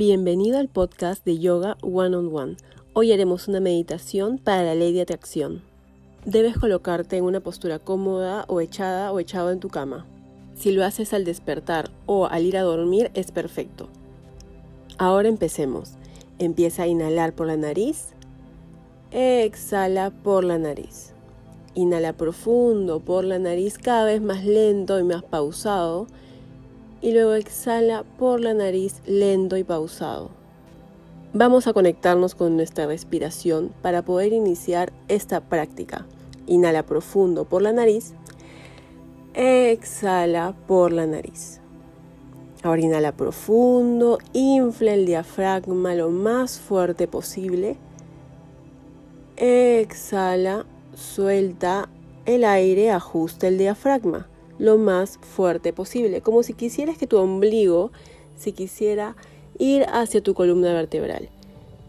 Bienvenido al podcast de Yoga One on One. Hoy haremos una meditación para la ley de atracción. Debes colocarte en una postura cómoda o echada o echado en tu cama. Si lo haces al despertar o al ir a dormir es perfecto. Ahora empecemos. Empieza a inhalar por la nariz. Exhala por la nariz. Inhala profundo por la nariz cada vez más lento y más pausado y luego exhala por la nariz lento y pausado. Vamos a conectarnos con nuestra respiración para poder iniciar esta práctica. Inhala profundo por la nariz, exhala por la nariz. Ahora inhala profundo, infla el diafragma lo más fuerte posible. Exhala, suelta el aire, ajusta el diafragma lo más fuerte posible, como si quisieras que tu ombligo se quisiera ir hacia tu columna vertebral.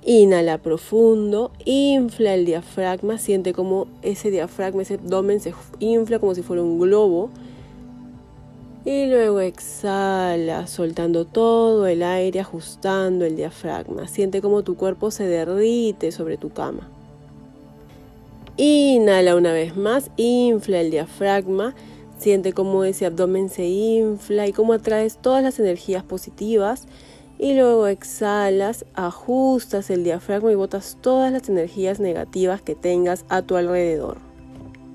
Inhala profundo, infla el diafragma, siente como ese diafragma, ese abdomen se infla como si fuera un globo. Y luego exhala, soltando todo el aire, ajustando el diafragma. Siente como tu cuerpo se derrite sobre tu cama. Inhala una vez más, infla el diafragma Siente cómo ese abdomen se infla y cómo atraes todas las energías positivas. Y luego exhalas, ajustas el diafragma y botas todas las energías negativas que tengas a tu alrededor.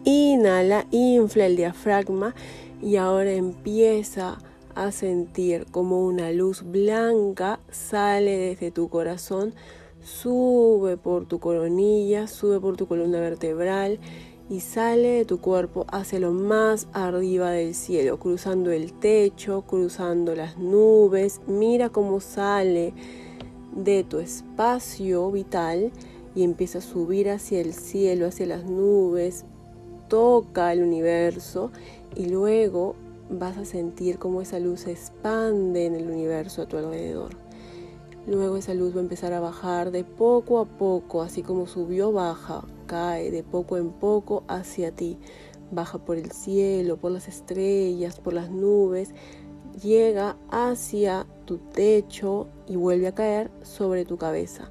Inhala, infla el diafragma y ahora empieza a sentir como una luz blanca sale desde tu corazón, sube por tu coronilla, sube por tu columna vertebral y sale de tu cuerpo hacia lo más arriba del cielo, cruzando el techo, cruzando las nubes. Mira cómo sale de tu espacio vital y empieza a subir hacia el cielo, hacia las nubes, toca el universo y luego vas a sentir cómo esa luz se expande en el universo a tu alrededor. Luego esa luz va a empezar a bajar de poco a poco, así como subió, baja, cae de poco en poco hacia ti. Baja por el cielo, por las estrellas, por las nubes, llega hacia tu techo y vuelve a caer sobre tu cabeza.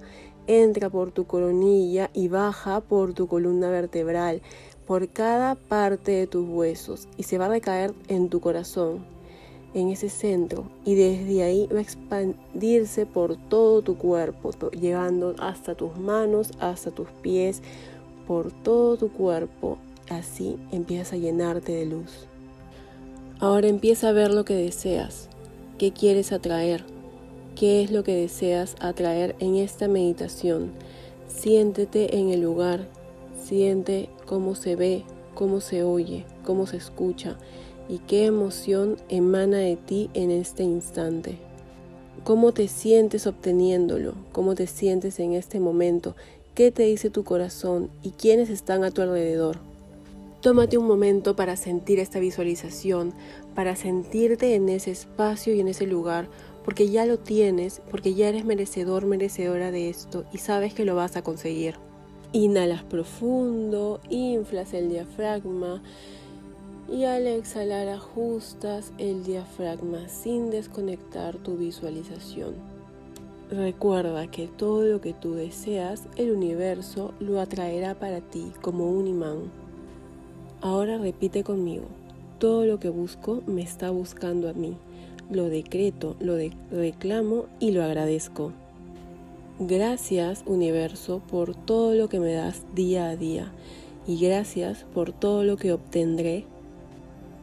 Entra por tu coronilla y baja por tu columna vertebral, por cada parte de tus huesos y se va a recaer en tu corazón en ese centro y desde ahí va a expandirse por todo tu cuerpo, llegando hasta tus manos, hasta tus pies, por todo tu cuerpo. Así empiezas a llenarte de luz. Ahora empieza a ver lo que deseas, qué quieres atraer, qué es lo que deseas atraer en esta meditación. Siéntete en el lugar, siente cómo se ve, cómo se oye, cómo se escucha y qué emoción emana de ti en este instante. ¿Cómo te sientes obteniéndolo? ¿Cómo te sientes en este momento? ¿Qué te dice tu corazón y quiénes están a tu alrededor? Tómate un momento para sentir esta visualización, para sentirte en ese espacio y en ese lugar, porque ya lo tienes, porque ya eres merecedor, merecedora de esto y sabes que lo vas a conseguir. Inhalas profundo, inflas el diafragma y al exhalar ajustas el diafragma sin desconectar tu visualización. Recuerda que todo lo que tú deseas, el universo lo atraerá para ti como un imán. Ahora repite conmigo, todo lo que busco me está buscando a mí. Lo decreto, lo reclamo y lo agradezco. Gracias universo por todo lo que me das día a día y gracias por todo lo que obtendré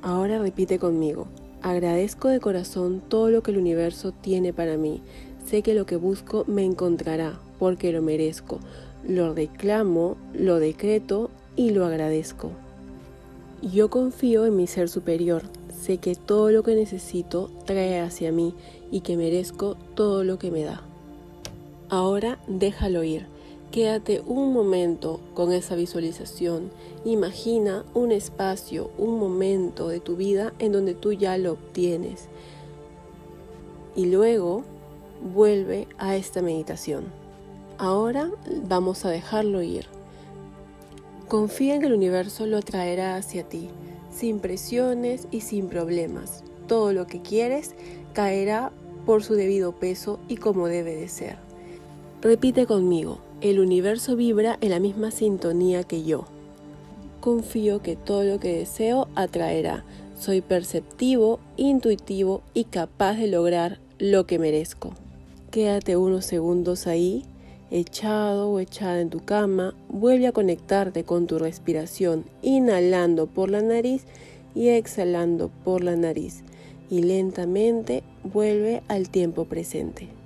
Ahora repite conmigo. Agradezco de corazón todo lo que el universo tiene para mí. Sé que lo que busco me encontrará porque lo merezco. Lo reclamo, lo decreto y lo agradezco. Yo confío en mi ser superior. Sé que todo lo que necesito trae hacia mí y que merezco todo lo que me da. Ahora déjalo ir. Quédate un momento con esa visualización. Imagina un espacio, un momento de tu vida en donde tú ya lo obtienes. Y luego vuelve a esta meditación. Ahora vamos a dejarlo ir. Confía en que el universo lo traerá hacia ti, sin presiones y sin problemas. Todo lo que quieres caerá por su debido peso y como debe de ser. Repite conmigo, el universo vibra en la misma sintonía que yo. Confío que todo lo que deseo atraerá. Soy perceptivo, intuitivo y capaz de lograr lo que merezco. Quédate unos segundos ahí, echado o echada en tu cama. Vuelve a conectarte con tu respiración, inhalando por la nariz y exhalando por la nariz. Y lentamente vuelve al tiempo presente.